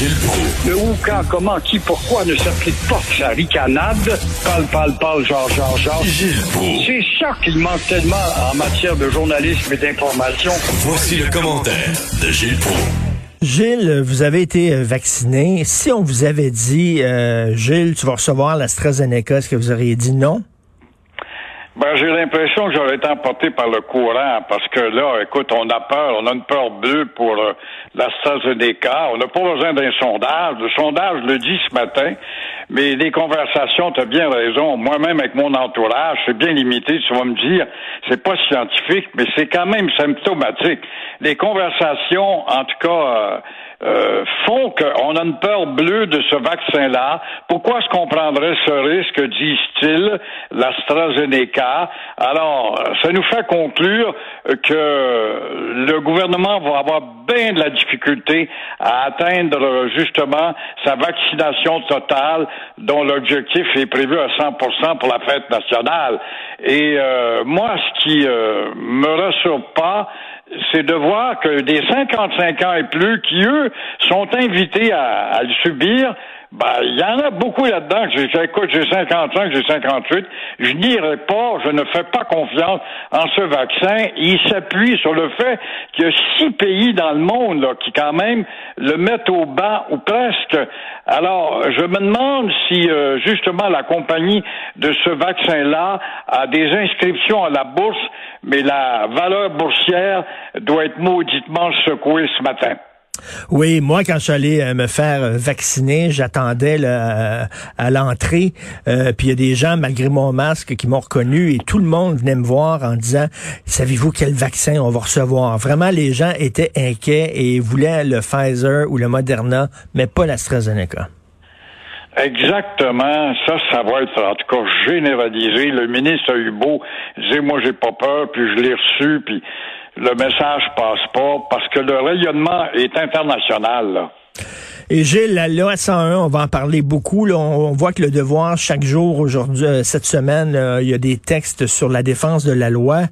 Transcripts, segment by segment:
Gilles Proulx. Le où, quand, comment, qui, pourquoi ne s'applique pas sa ricanade? Parle, parle, parle, genre, genre, genre. Gilles Proulx. C'est ça qu'il manque tellement en matière de journalisme et d'information. Voici le commentaire de Gilles Proulx. Gilles, vous avez été euh, vacciné. Si on vous avait dit, euh, Gilles, tu vas recevoir l'AstraZeneca, est-ce que vous auriez dit non? Ben, j'ai l'impression que j'aurais été emporté par le courant parce que là, écoute, on a peur, on a une peur bleue pour euh, l'AstraZeneca. On n'a pas besoin d'un sondage. Le sondage le dit ce matin, mais les conversations, tu as bien raison. Moi-même, avec mon entourage, c'est bien limité. Tu vas me dire, c'est pas scientifique, mais c'est quand même symptomatique. Les conversations, en tout cas, euh, euh, font qu'on a une peur bleue de ce vaccin-là. Pourquoi est-ce qu'on prendrait ce risque, disent-ils, l'AstraZeneca? Alors, ça nous fait conclure que le gouvernement va avoir bien de la difficulté à atteindre justement sa vaccination totale dont l'objectif est prévu à 100% pour la fête nationale. Et euh, moi, ce qui euh, me rassure pas, c'est de voir que des 55 ans et plus qui, eux, sont invités à, à le subir, ben, il y en a beaucoup là-dedans. J'ai, écoute, j'ai 55, j'ai 58. Je n'irai pas, je ne fais pas confiance en ce vaccin. Il s'appuie sur le fait qu'il y a six pays dans le monde là, qui quand même le mettent au bas ou presque. Alors, je me demande si euh, justement la compagnie de ce vaccin-là a des inscriptions à la bourse, mais la valeur boursière doit être mauditement secouée ce matin. Oui, moi, quand je suis allé euh, me faire euh, vacciner, j'attendais là, à l'entrée, euh, puis il y a des gens, malgré mon masque, qui m'ont reconnu et tout le monde venait me voir en disant, savez-vous quel vaccin on va recevoir? Vraiment, les gens étaient inquiets et voulaient le Pfizer ou le Moderna, mais pas l'AstraZeneca. Exactement. Ça, ça va être en tout cas généralisé. Le ministre a eu beau dire, moi, j'ai pas peur, puis je l'ai reçu, puis le message passe pas parce que le rayonnement est international. Là. Et Gilles, la loi 101, on va en parler beaucoup. Là. On, voit que le devoir, chaque jour aujourd'hui, euh, cette semaine, il y a des textes sur la défense de la loi.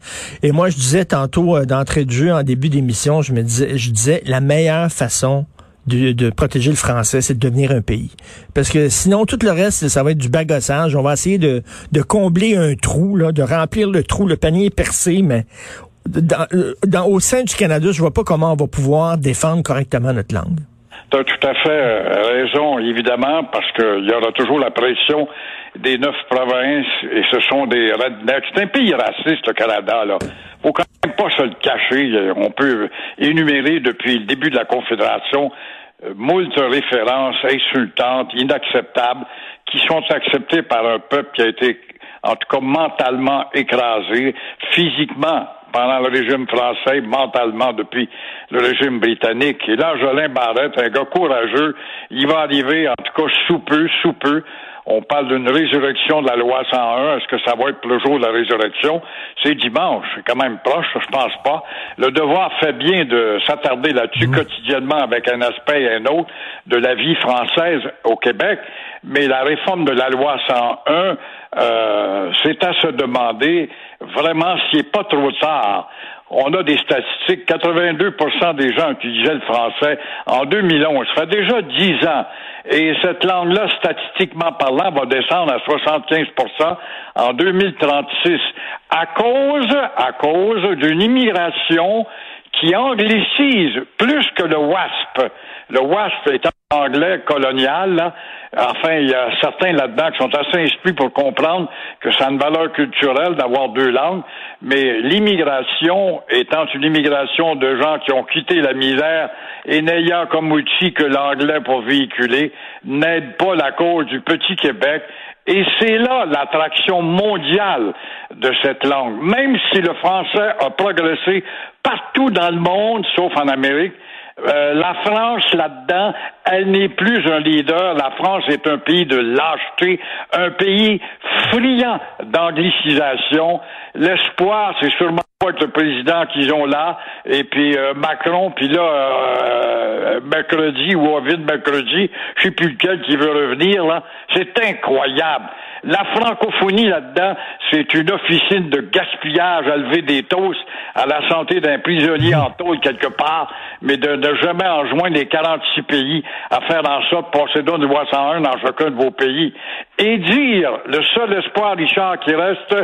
Et moi, je disais tantôt euh, d'entrée de jeu, en début d'émission, je me disais, je disais, la meilleure façon de, protéger le français, c'est de devenir un pays. Parce que sinon, tout le reste, ça va être du bagassage. On va essayer de, de combler un trou, là, de remplir le trou. Le panier percé, mais dans, au sein du Canada, je vois pas comment on va pouvoir défendre correctement notre langue. Tu as tout à fait euh, raison, évidemment, parce qu'il y aura toujours la pression des neuf provinces et ce sont des rednecks. C'est un pays raciste, le Canada, là. Faut quand même pas se le cacher. On peut énumérer depuis le début de la Confédération euh, moult références insultantes, inacceptables, qui sont acceptées par un peuple qui a été, en tout cas, mentalement écrasé, physiquement pendant le régime français, mentalement depuis le régime britannique. Et là, Jolin Barrette, un gars courageux, il va arriver, en tout cas, sous peu, sous peu. On parle d'une résurrection de la loi 101. Est-ce que ça va être le jour de la résurrection? C'est dimanche. C'est quand même proche, je pense pas. Le devoir fait bien de s'attarder là-dessus mmh. quotidiennement avec un aspect et un autre de la vie française au Québec. Mais la réforme de la loi 101, euh, c'est à se demander vraiment s'il n'est pas trop tard. On a des statistiques, 82% des gens utilisaient le français en 2011. Ça fait déjà 10 ans. Et cette langue-là, statistiquement parlant, va descendre à 75% en 2036 à cause, à cause d'une immigration qui anglicise plus que le WASP. Le WASP est anglais colonial, là. Enfin, il y a certains là-dedans qui sont assez instruits pour comprendre que ça a une valeur culturelle d'avoir deux langues, mais l'immigration étant une immigration de gens qui ont quitté la misère et n'ayant comme outil que l'anglais pour véhiculer, n'aide pas la cause du petit Québec et c'est là l'attraction mondiale de cette langue. Même si le français a progressé partout dans le monde, sauf en Amérique, euh, la France là-dedans, elle n'est plus un leader. La France est un pays de lâcheté, un pays friand d'anglicisation. L'espoir, c'est sûrement le président qu'ils ont là, et puis euh, Macron, puis là, euh, mercredi ou vide mercredi, je sais plus lequel qui veut revenir, là. C'est incroyable. La francophonie là-dedans, c'est une officine de gaspillage à lever des toasts à la santé d'un prisonnier en tôle quelque part, mais de ne jamais enjoindre les 46 pays à faire en sorte de passer d'une loi 101 dans chacun de vos pays. Et dire, le seul espoir, Richard, qui reste,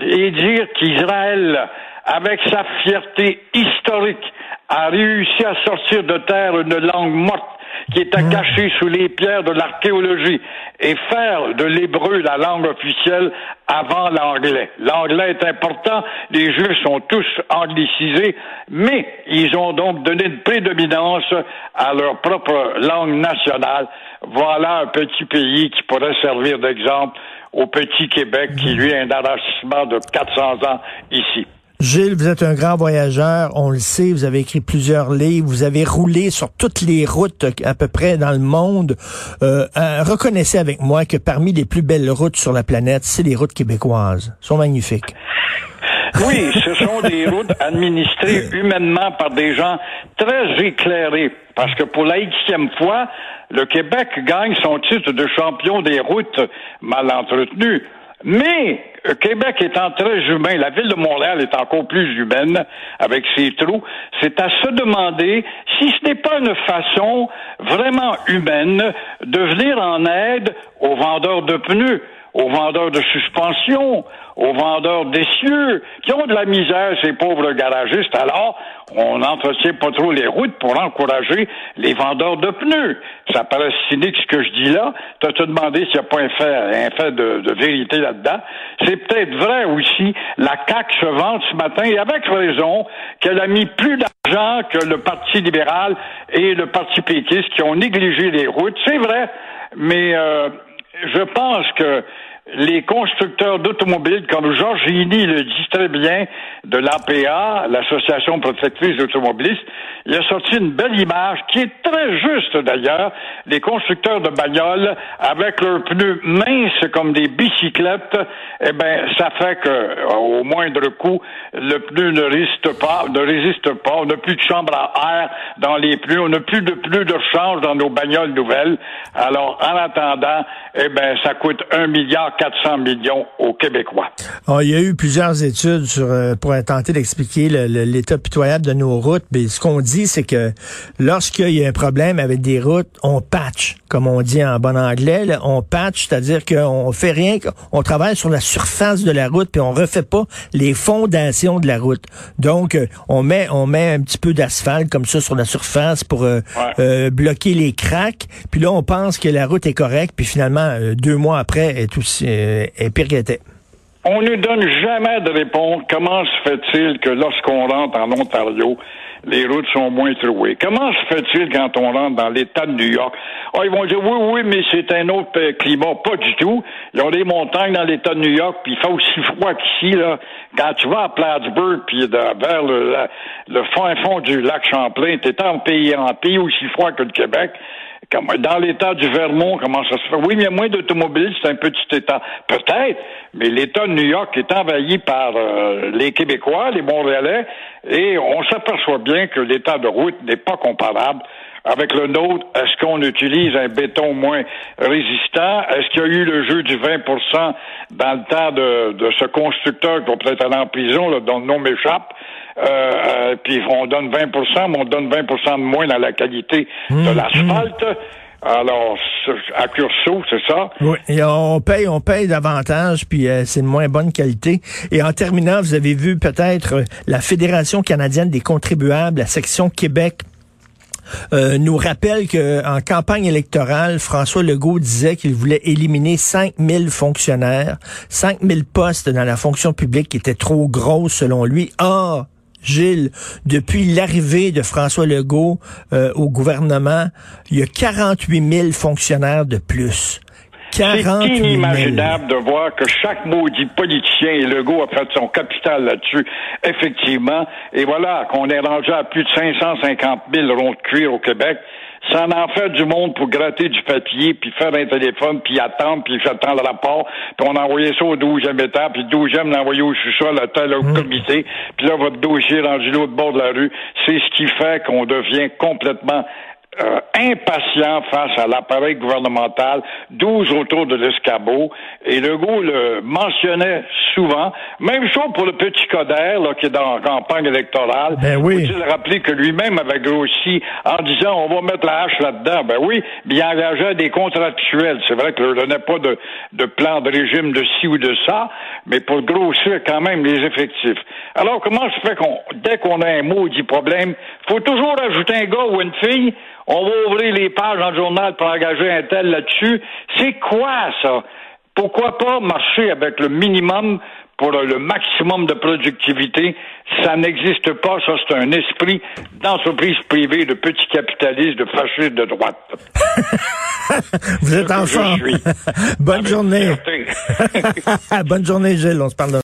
et dire qu'Israël, avec sa fierté historique, a réussi à sortir de terre une langue morte qui est mmh. cacher sous les pierres de l'archéologie et faire de l'hébreu la langue officielle avant l'anglais. L'anglais est important, les Juifs sont tous anglicisés, mais ils ont donc donné une prédominance à leur propre langue nationale. Voilà un petit pays qui pourrait servir d'exemple au petit Québec qui, lui, a un arrachement de 400 ans ici. Gilles, vous êtes un grand voyageur, on le sait, vous avez écrit plusieurs livres, vous avez roulé sur toutes les routes à peu près dans le monde. Euh, euh, reconnaissez avec moi que parmi les plus belles routes sur la planète, c'est les routes québécoises. Elles sont magnifiques. Oui, ce sont des routes administrées humainement par des gens très éclairés. Parce que pour la xème fois, le Québec gagne son titre de champion des routes mal entretenues. Mais euh, Québec étant très humain, la ville de Montréal est encore plus humaine avec ses trous, c'est à se demander si ce n'est pas une façon vraiment humaine de venir en aide aux vendeurs de pneus aux vendeurs de suspension, aux vendeurs d'essieux, qui ont de la misère, ces pauvres garagistes. Alors, on n'entretient pas trop les routes pour encourager les vendeurs de pneus. Ça paraît cynique ce que je dis là. Tu te demandé s'il n'y a pas un fait, un fait de, de vérité là-dedans. C'est peut-être vrai aussi. La CAQ se vante ce matin, et avec raison, qu'elle a mis plus d'argent que le Parti libéral et le Parti péquiste qui ont négligé les routes. C'est vrai, mais euh, je pense que les constructeurs d'automobiles, comme Georges Gini le dit très bien, de l'APA, l'Association protectrice d'automobilistes, il a sorti une belle image qui est très juste d'ailleurs. Les constructeurs de bagnoles, avec leurs pneus minces comme des bicyclettes, eh ben, ça fait que, au moindre coup, le pneu ne résiste pas, ne résiste pas. On n'a plus de chambre à air dans les pneus. On n'a plus de pneus de rechange dans nos bagnoles nouvelles. Alors, en attendant, eh ben, ça coûte un milliard 400 millions aux Québécois. Oh, il y a eu plusieurs études euh, pour tenter d'expliquer l'état pitoyable de nos routes. Mais ce qu'on dit, c'est que lorsqu'il y a un problème avec des routes, on patch, comme on dit en bon anglais. on patch, c'est-à-dire qu'on fait rien, on travaille sur la surface de la route, puis on refait pas les fondations de la route. Donc, euh, on met on met un petit peu d'asphalte comme ça sur la surface pour euh, bloquer les cracks. Puis là, on pense que la route est correcte, puis finalement, deux mois après, est aussi est pire qu'elle était. On ne donne jamais de réponse. Comment se fait-il que lorsqu'on rentre en Ontario, les routes sont moins trouées? Comment se fait-il quand on rentre dans l'État de New York? Oh, ils vont dire oui, oui, mais c'est un autre euh, climat. Pas du tout. Ils ont des montagnes dans l'État de New York, puis il fait aussi froid qu'ici, là. Quand tu vas à Plattsburgh, puis vers le, le fin fond du lac Champlain, t'es en pays, en pays aussi froid que le Québec. Dans l'État du Vermont, comment ça se fait? Oui, mais il y a moins d'automobiles, c'est un petit État. Peut-être, mais l'État de New York est envahi par euh, les Québécois, les Montréalais, et on s'aperçoit bien que l'État de route n'est pas comparable avec le nôtre, est-ce qu'on utilise un béton moins résistant? Est-ce qu'il y a eu le jeu du 20% dans le temps de, de ce constructeur qui va peut-être aller en prison, là, dont le nom m'échappe? Euh, euh, puis on donne 20% mais on donne 20% de moins dans la qualité de mmh, l'asphalte. Mmh. Alors, à Curso, c'est ça? Oui, et on paye, on paye davantage, puis euh, c'est de moins bonne qualité. Et en terminant, vous avez vu peut-être la Fédération canadienne des contribuables, la section Québec, euh, nous rappelle qu'en campagne électorale, François Legault disait qu'il voulait éliminer 5000 fonctionnaires, 5000 postes dans la fonction publique qui étaient trop grosses selon lui. Or, Gilles, depuis l'arrivée de François Legault euh, au gouvernement, il y a 48 000 fonctionnaires de plus. C'est inimaginable de voir que chaque maudit politicien, et Legault a fait son capital là-dessus, effectivement, et voilà, qu'on est rendu à plus de 550 000 ronds de cuir au Québec, Ça en fait du monde pour gratter du papier, puis faire un téléphone, puis attendre, puis attendre le rapport, puis on a envoyé ça au 12e état, puis le 12e l'a envoyé au sous-sol à tel Mmh. comité, puis là, votre dossier est rendu l'autre bord de la rue. C'est ce qui fait qu'on devient complètement euh, impatient face à l'appareil gouvernemental, 12 autour de l'escabeau. Et Legault le mentionnait souvent. Même chose pour le petit Coder, là, qui est dans la campagne électorale. Ben oui. Faut-il rappeler que lui-même avait grossi en disant on va mettre la hache là-dedans? Ben oui, il engageait des contractuels. C'est vrai que ne donnait pas de, de plan de régime de ci ou de ça, mais pour grossir quand même les effectifs. Alors, comment se fait qu'on, dès qu'on a un maudit problème, faut toujours ajouter un gars ou une fille, on va ouvrir les pages dans le journal pour engager un tel là-dessus. C'est quoi ça? Pourquoi pas marcher avec le minimum pour le maximum de productivité? Ça n'existe pas. Ça, c'est un esprit d'entreprise privée, de petits capitalistes, de fascistes de droite. Vous êtes en forme. Bonne Avec journée. Bonne journée, Gilles. On se parle demain.